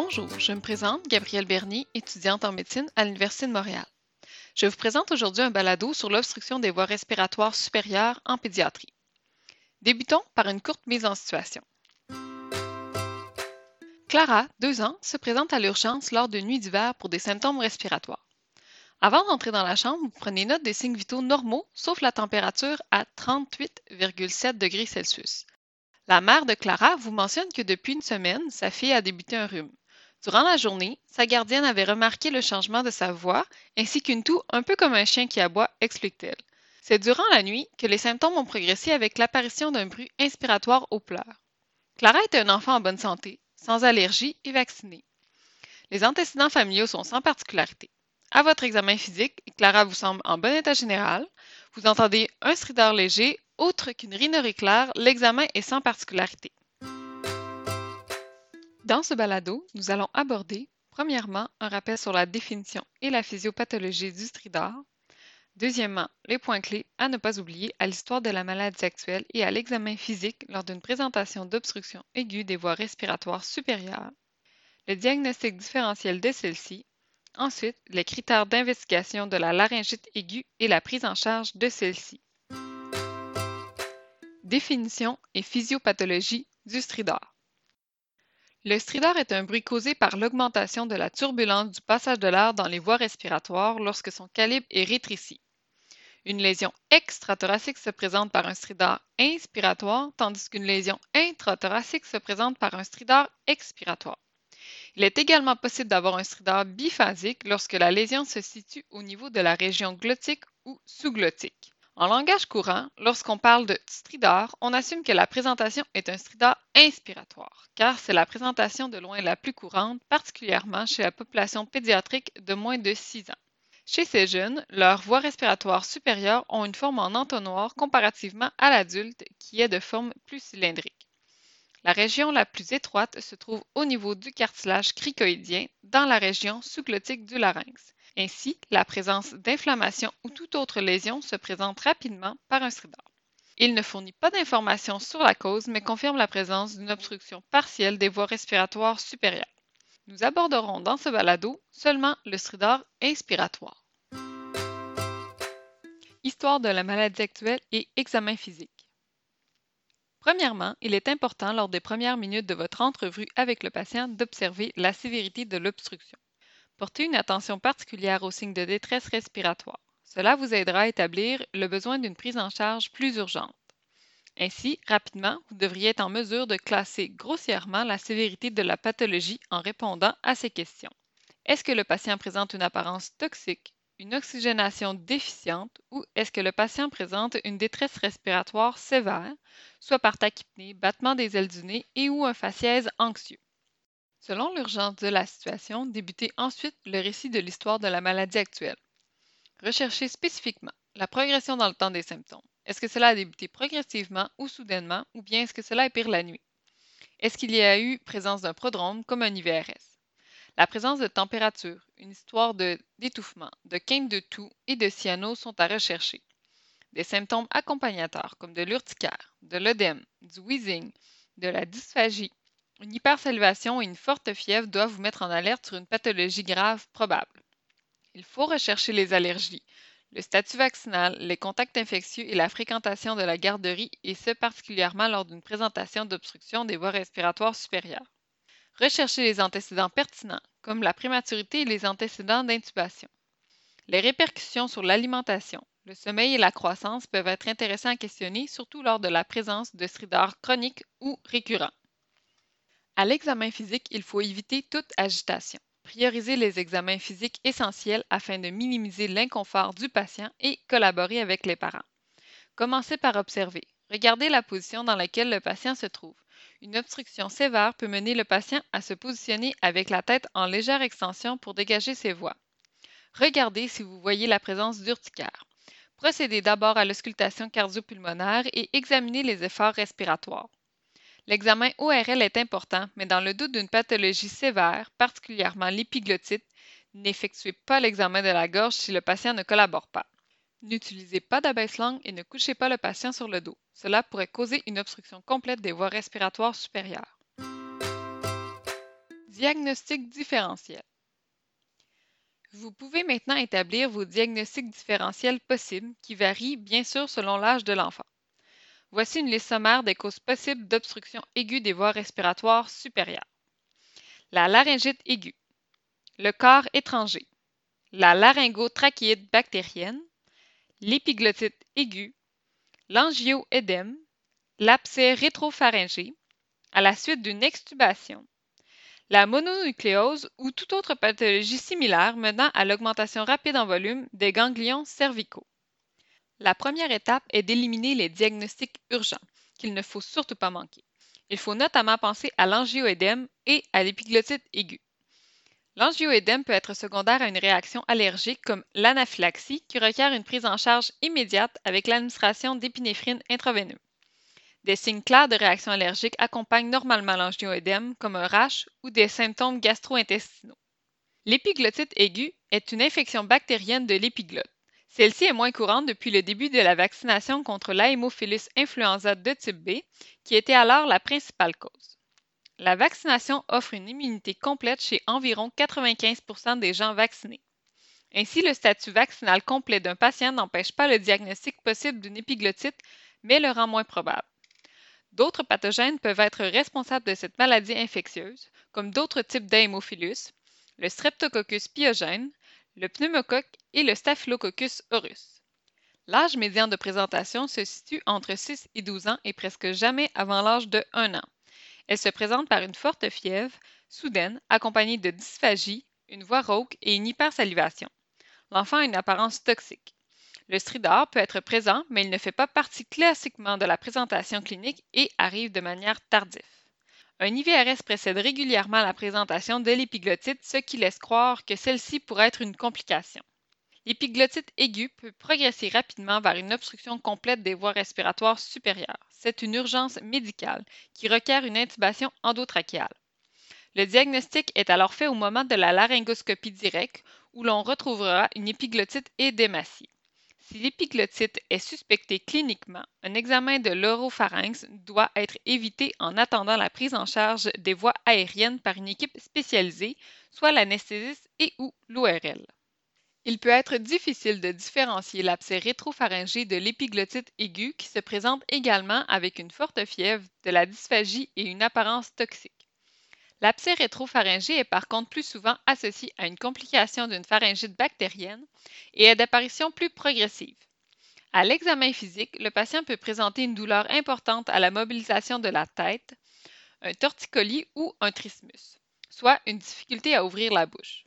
Bonjour, je me présente, Gabrielle Bernier, étudiante en médecine à l'Université de Montréal. Je vous présente aujourd'hui un balado sur l'obstruction des voies respiratoires supérieures en pédiatrie. Débutons par une courte mise en situation. Clara, 2 ans, se présente à l'urgence lors d'une nuit d'hiver pour des symptômes respiratoires. Avant d'entrer dans la chambre, vous prenez note des signes vitaux normaux, sauf la température à 38,7 degrés Celsius. La mère de Clara vous mentionne que depuis une semaine, sa fille a débuté un rhume. Durant la journée, sa gardienne avait remarqué le changement de sa voix ainsi qu'une toux un peu comme un chien qui aboie, explique-t-elle. C'est durant la nuit que les symptômes ont progressé avec l'apparition d'un bruit inspiratoire aux pleurs. Clara est un enfant en bonne santé, sans allergie et vacciné. Les antécédents familiaux sont sans particularité. À votre examen physique, Clara vous semble en bon état général. Vous entendez un stridor léger, autre qu'une rhinorrhée claire, l'examen est sans particularité. Dans ce balado, nous allons aborder, premièrement, un rappel sur la définition et la physiopathologie du stridor. Deuxièmement, les points clés à ne pas oublier à l'histoire de la maladie actuelle et à l'examen physique lors d'une présentation d'obstruction aiguë des voies respiratoires supérieures. Le diagnostic différentiel de celle-ci Ensuite, les critères d'investigation de la laryngite aiguë et la prise en charge de celle-ci. Définition et physiopathologie du stridor. Le stridor est un bruit causé par l'augmentation de la turbulence du passage de l'air dans les voies respiratoires lorsque son calibre est rétréci. Une lésion extrathoracique se présente par un stridor inspiratoire, tandis qu'une lésion intrathoracique se présente par un stridor expiratoire. Il est également possible d'avoir un stridor biphasique lorsque la lésion se situe au niveau de la région glottique ou sous-glottique. En langage courant, lorsqu'on parle de stridor, on assume que la présentation est un stridor inspiratoire, car c'est la présentation de loin la plus courante, particulièrement chez la population pédiatrique de moins de 6 ans. Chez ces jeunes, leurs voies respiratoires supérieures ont une forme en entonnoir comparativement à l'adulte qui est de forme plus cylindrique. La région la plus étroite se trouve au niveau du cartilage cricoïdien dans la région sous-glottique du larynx. Ainsi, la présence d'inflammation ou toute autre lésion se présente rapidement par un stridor. Il ne fournit pas d'informations sur la cause, mais confirme la présence d'une obstruction partielle des voies respiratoires supérieures. Nous aborderons dans ce balado seulement le stridor inspiratoire. Histoire de la maladie actuelle et examen physique. Premièrement, il est important lors des premières minutes de votre entrevue avec le patient d'observer la sévérité de l'obstruction. Portez une attention particulière aux signes de détresse respiratoire. Cela vous aidera à établir le besoin d'une prise en charge plus urgente. Ainsi, rapidement, vous devriez être en mesure de classer grossièrement la sévérité de la pathologie en répondant à ces questions. Est-ce que le patient présente une apparence toxique, une oxygénation déficiente ou est-ce que le patient présente une détresse respiratoire sévère, soit par tachypnée, battement des ailes du nez et ou un faciès anxieux? Selon l'urgence de la situation, débutez ensuite le récit de l'histoire de la maladie actuelle. Recherchez spécifiquement la progression dans le temps des symptômes. Est-ce que cela a débuté progressivement ou soudainement, ou bien est-ce que cela est pire la nuit? Est-ce qu'il y a eu présence d'un prodrome comme un IVRS? La présence de température, une histoire d'étouffement, de, quinte de toux et de cyano sont à rechercher. Des symptômes accompagnateurs comme de l'urticaire, de l'œdème, du wheezing, de la dysphagie, une hypersalivation et une forte fièvre doivent vous mettre en alerte sur une pathologie grave probable. Il faut rechercher les allergies, le statut vaccinal, les contacts infectieux et la fréquentation de la garderie, et ce particulièrement lors d'une présentation d'obstruction des voies respiratoires supérieures. Recherchez les antécédents pertinents, comme la prématurité et les antécédents d'intubation. Les répercussions sur l'alimentation, le sommeil et la croissance peuvent être intéressants à questionner, surtout lors de la présence de stridors chroniques ou récurrents. À l'examen physique, il faut éviter toute agitation. Prioriser les examens physiques essentiels afin de minimiser l'inconfort du patient et collaborer avec les parents. Commencez par observer. Regardez la position dans laquelle le patient se trouve. Une obstruction sévère peut mener le patient à se positionner avec la tête en légère extension pour dégager ses voies. Regardez si vous voyez la présence d'urticaire. Procédez d'abord à l'auscultation cardio-pulmonaire et examinez les efforts respiratoires. L'examen ORL est important, mais dans le doute d'une pathologie sévère, particulièrement l'épiglottite, n'effectuez pas l'examen de la gorge si le patient ne collabore pas. N'utilisez pas d'abaisse-langue et ne couchez pas le patient sur le dos. Cela pourrait causer une obstruction complète des voies respiratoires supérieures. Diagnostic différentiel. Vous pouvez maintenant établir vos diagnostics différentiels possibles qui varient bien sûr selon l'âge de l'enfant. Voici une liste sommaire des causes possibles d'obstruction aiguë des voies respiratoires supérieures. La laryngite aiguë, le corps étranger, la laryngotrachéite bactérienne, l'épiglottite aiguë, l'angioédème, l'abcès rétropharyngé, à la suite d'une extubation, la mononucléose ou toute autre pathologie similaire menant à l'augmentation rapide en volume des ganglions cervicaux. La première étape est d'éliminer les diagnostics urgents, qu'il ne faut surtout pas manquer. Il faut notamment penser à l'angioédème et à l'épiglottite aiguë. L'angioédème peut être secondaire à une réaction allergique comme l'anaphylaxie qui requiert une prise en charge immédiate avec l'administration d'épinéphrine intraveineuse. Des signes clairs de réaction allergique accompagnent normalement l'angioédème, comme un rash ou des symptômes gastro-intestinaux. L'épiglottite aiguë est une infection bactérienne de l'épiglotte. Celle-ci est moins courante depuis le début de la vaccination contre l'Haemophilus influenza de type B, qui était alors la principale cause. La vaccination offre une immunité complète chez environ 95% des gens vaccinés. Ainsi, le statut vaccinal complet d'un patient n'empêche pas le diagnostic possible d'une épiglottite, mais le rend moins probable. D'autres pathogènes peuvent être responsables de cette maladie infectieuse, comme d'autres types d'hémophilus, le streptococcus pyogène, le pneumocoque et le staphylococcus aureus. L'âge médian de présentation se situe entre 6 et 12 ans et presque jamais avant l'âge de 1 an. Elle se présente par une forte fièvre, soudaine, accompagnée de dysphagie, une voix rauque et une hypersalivation. L'enfant a une apparence toxique. Le stridor peut être présent, mais il ne fait pas partie classiquement de la présentation clinique et arrive de manière tardive. Un IVRS précède régulièrement la présentation de l'épiglottite, ce qui laisse croire que celle-ci pourrait être une complication. L'épiglottite aiguë peut progresser rapidement vers une obstruction complète des voies respiratoires supérieures. C'est une urgence médicale qui requiert une intubation endotrachéale. Le diagnostic est alors fait au moment de la laryngoscopie directe où l'on retrouvera une épiglottite édématie. Si l'épiglottite est suspectée cliniquement, un examen de l'oropharynx doit être évité en attendant la prise en charge des voies aériennes par une équipe spécialisée, soit l'anesthésiste et ou l'ORL. Il peut être difficile de différencier l'abcès rétropharyngé de l'épiglottite aiguë qui se présente également avec une forte fièvre, de la dysphagie et une apparence toxique. L'abcès rétropharyngé est par contre plus souvent associé à une complication d'une pharyngite bactérienne et est d'apparition plus progressive. À l'examen physique, le patient peut présenter une douleur importante à la mobilisation de la tête, un torticolis ou un trismus, soit une difficulté à ouvrir la bouche.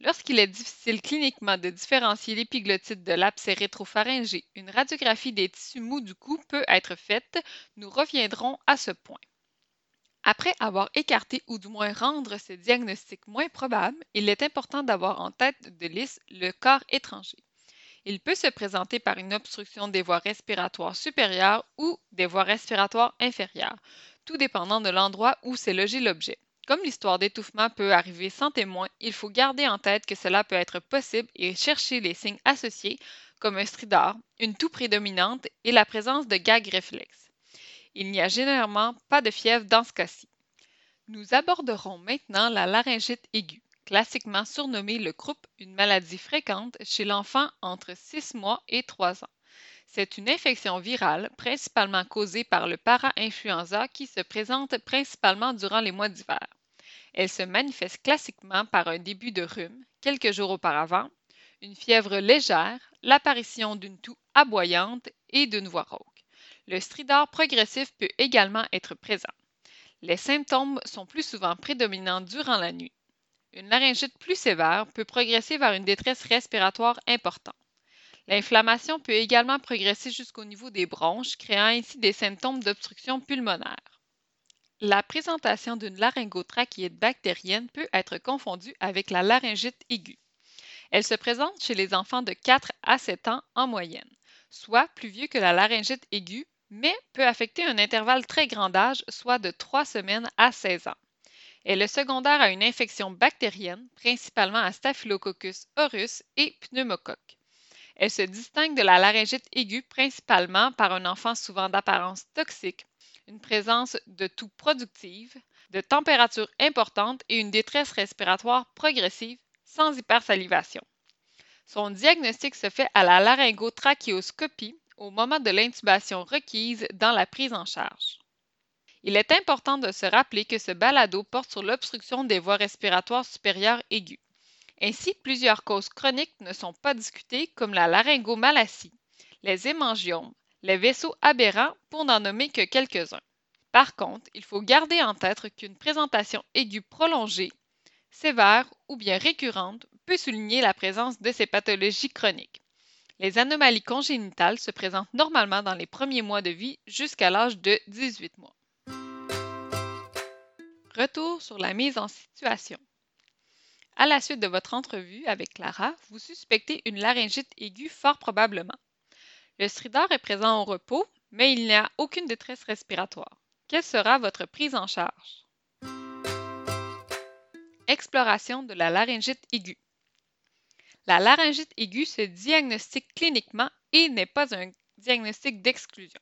Lorsqu'il est difficile cliniquement de différencier l'épiglottite de l'abcès rétropharyngé, une radiographie des tissus mous du cou peut être faite. Nous reviendrons à ce point. Après avoir écarté ou du moins rendre ce diagnostic moins probable, il est important d'avoir en tête de liste le corps étranger. Il peut se présenter par une obstruction des voies respiratoires supérieures ou des voies respiratoires inférieures, tout dépendant de l'endroit où s'est logé l'objet. Comme l'histoire d'étouffement peut arriver sans témoin, il faut garder en tête que cela peut être possible et chercher les signes associés comme un stridor, une toux prédominante et la présence de gags réflexes. Il n'y a généralement pas de fièvre dans ce cas-ci. Nous aborderons maintenant la laryngite aiguë, classiquement surnommée le croup, une maladie fréquente chez l'enfant entre 6 mois et 3 ans. C'est une infection virale principalement causée par le para-influenza qui se présente principalement durant les mois d'hiver. Elle se manifeste classiquement par un début de rhume quelques jours auparavant, une fièvre légère, l'apparition d'une toux aboyante et d'une voix rauque. Le stridor progressif peut également être présent. Les symptômes sont plus souvent prédominants durant la nuit. Une laryngite plus sévère peut progresser vers une détresse respiratoire importante. L'inflammation peut également progresser jusqu'au niveau des bronches, créant ainsi des symptômes d'obstruction pulmonaire. La présentation d'une laryngotrachéite bactérienne peut être confondue avec la laryngite aiguë. Elle se présente chez les enfants de 4 à 7 ans en moyenne, soit plus vieux que la laryngite aiguë, mais peut affecter un intervalle très grand d'âge, soit de 3 semaines à 16 ans. Elle est secondaire à une infection bactérienne, principalement à Staphylococcus aureus et pneumocoque. Elle se distingue de la laryngite aiguë principalement par un enfant souvent d'apparence toxique, une présence de toux productive, de température importante et une détresse respiratoire progressive sans hypersalivation. Son diagnostic se fait à la laryngotrachéoscopie au moment de l'intubation requise dans la prise en charge. Il est important de se rappeler que ce balado porte sur l'obstruction des voies respiratoires supérieures aiguës. Ainsi, plusieurs causes chroniques ne sont pas discutées comme la laryngomalacie, les hémangiomes, les vaisseaux aberrants pour n'en nommer que quelques-uns. Par contre, il faut garder en tête qu'une présentation aiguë prolongée, sévère ou bien récurrente peut souligner la présence de ces pathologies chroniques. Les anomalies congénitales se présentent normalement dans les premiers mois de vie jusqu'à l'âge de 18 mois. Retour sur la mise en situation. À la suite de votre entrevue avec Clara, vous suspectez une laryngite aiguë fort probablement. Le stridor est présent au repos, mais il n'y a aucune détresse respiratoire. Quelle sera votre prise en charge? Exploration de la laryngite aiguë. La laryngite aiguë se diagnostique cliniquement et n'est pas un diagnostic d'exclusion.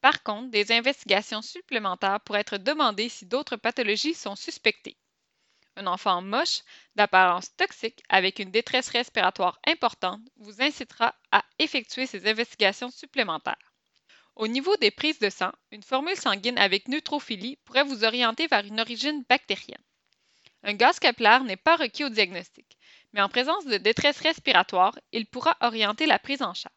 Par contre, des investigations supplémentaires pourraient être demandées si d'autres pathologies sont suspectées. Un enfant moche, d'apparence toxique, avec une détresse respiratoire importante, vous incitera à effectuer ces investigations supplémentaires. Au niveau des prises de sang, une formule sanguine avec neutrophilie pourrait vous orienter vers une origine bactérienne. Un gaz capillaire n'est pas requis au diagnostic, mais en présence de détresse respiratoire, il pourra orienter la prise en charge.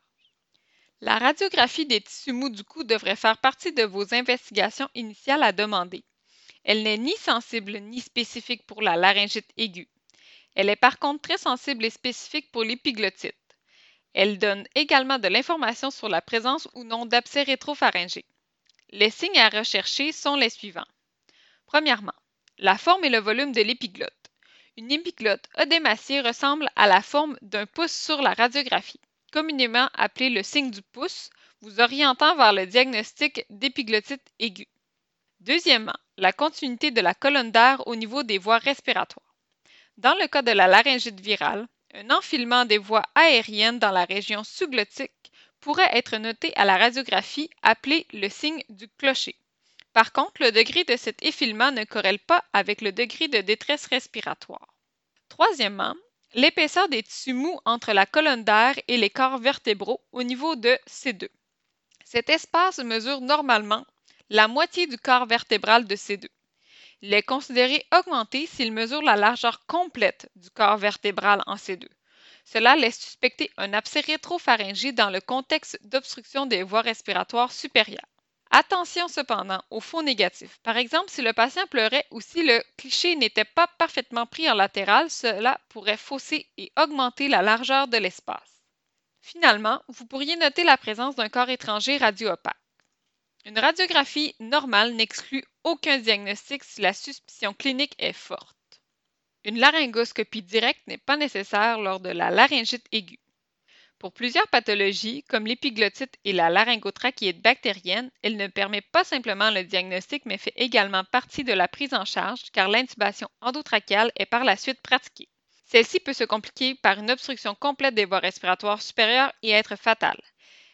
La radiographie des tissus mous du cou devrait faire partie de vos investigations initiales à demander. Elle n'est ni sensible ni spécifique pour la laryngite aiguë. Elle est par contre très sensible et spécifique pour l'épiglottite. Elle donne également de l'information sur la présence ou non d'abcès rétropharyngés. Les signes à rechercher sont les suivants. Premièrement, la forme et le volume de l'épiglotte. Une épiglotte odémaciée ressemble à la forme d'un pouce sur la radiographie, communément appelé le signe du pouce, vous orientant vers le diagnostic d'épiglottite aiguë. Deuxièmement, la continuité de la colonne d'air au niveau des voies respiratoires. Dans le cas de la laryngite virale, un enfilement des voies aériennes dans la région sous-glottique pourrait être noté à la radiographie appelé le signe du clocher. Par contre, le degré de cet effilement ne corrèle pas avec le degré de détresse respiratoire. Troisièmement, l'épaisseur des tissus mous entre la colonne d'air et les corps vertébraux au niveau de C2. Cet espace mesure normalement la moitié du corps vertébral de C2. Il est considéré augmenté s'il mesure la largeur complète du corps vertébral en C2. Cela laisse suspecter un abcès rétropharyngé dans le contexte d'obstruction des voies respiratoires supérieures. Attention cependant aux faux négatifs. Par exemple, si le patient pleurait ou si le cliché n'était pas parfaitement pris en latéral, cela pourrait fausser et augmenter la largeur de l'espace. Finalement, vous pourriez noter la présence d'un corps étranger radio-opaque. Une radiographie normale n'exclut aucun diagnostic si la suspicion clinique est forte. Une laryngoscopie directe n'est pas nécessaire lors de la laryngite aiguë. Pour plusieurs pathologies, comme l'épiglottite et la laryngotrachéite bactérienne, elle ne permet pas simplement le diagnostic, mais fait également partie de la prise en charge, car l'intubation endotrachéale est par la suite pratiquée. Celle-ci peut se compliquer par une obstruction complète des voies respiratoires supérieures et être fatale.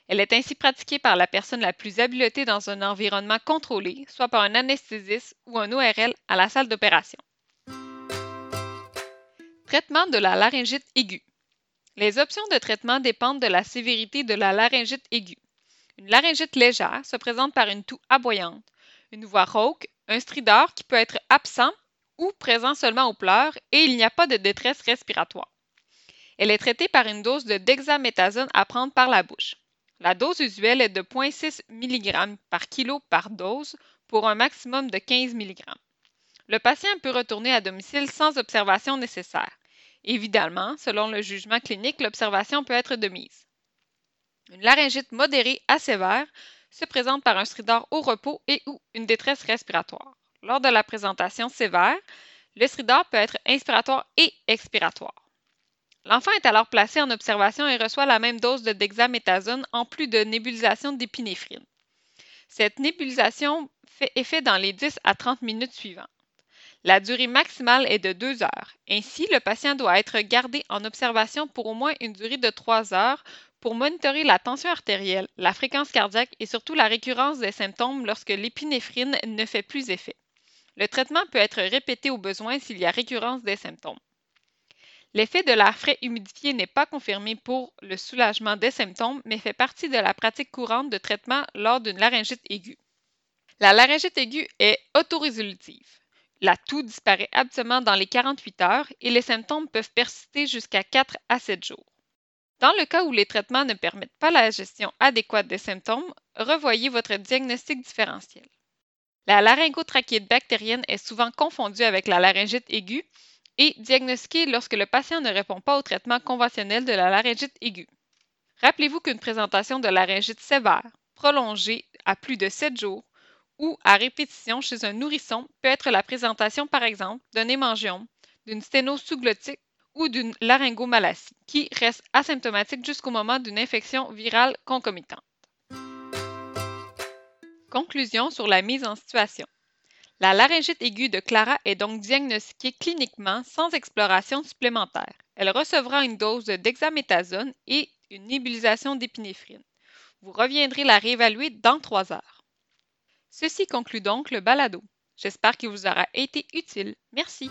Elle est ainsi pratiquée par la personne la plus habilotée dans un environnement contrôlé, soit par un anesthésiste ou un ORL à la salle d'opération. Traitement de la laryngite aiguë. Les options de traitement dépendent de la sévérité de la laryngite aiguë. Une laryngite légère se présente par une toux aboyante, une voix rauque, un stridor qui peut être absent ou présent seulement aux pleurs et il n'y a pas de détresse respiratoire. Elle est traitée par une dose de dexaméthasone à prendre par la bouche. La dose usuelle est de 0,6 mg par kilo par dose pour un maximum de 15 mg. Le patient peut retourner à domicile sans observation nécessaire. Évidemment, selon le jugement clinique, l'observation peut être de mise. Une laryngite modérée à sévère se présente par un stridor au repos et ou une détresse respiratoire. Lors de la présentation sévère, le stridor peut être inspiratoire et expiratoire. L'enfant est alors placé en observation et reçoit la même dose de dexaméthasone en plus de nébulisation d'épinéphrine. Cette nébulisation fait effet dans les 10 à 30 minutes suivantes. La durée maximale est de 2 heures. Ainsi, le patient doit être gardé en observation pour au moins une durée de 3 heures pour monitorer la tension artérielle, la fréquence cardiaque et surtout la récurrence des symptômes lorsque l'épinéphrine ne fait plus effet. Le traitement peut être répété au besoin s'il y a récurrence des symptômes. L'effet de l'air frais humidifié n'est pas confirmé pour le soulagement des symptômes, mais fait partie de la pratique courante de traitement lors d'une laryngite aiguë. La laryngite aiguë est autorésolutive. La toux disparaît absolument dans les 48 heures et les symptômes peuvent persister jusqu'à 4 à 7 jours. Dans le cas où les traitements ne permettent pas la gestion adéquate des symptômes, revoyez votre diagnostic différentiel. La laryngotrachéite bactérienne est souvent confondue avec la laryngite aiguë et diagnostiquée lorsque le patient ne répond pas au traitement conventionnel de la laryngite aiguë. Rappelez-vous qu'une présentation de laryngite sévère, prolongée à plus de 7 jours ou à répétition chez un nourrisson peut être la présentation, par exemple, d'un hémangiome, d'une sténose sous-glottique ou d'une laryngomalacie, qui reste asymptomatique jusqu'au moment d'une infection virale concomitante. Conclusion sur la mise en situation. La laryngite aiguë de Clara est donc diagnostiquée cliniquement sans exploration supplémentaire. Elle recevra une dose de dexaméthasone et une nébulisation d'épinéphrine. Vous reviendrez la réévaluer dans trois heures. Ceci conclut donc le balado. J'espère qu'il vous aura été utile. Merci.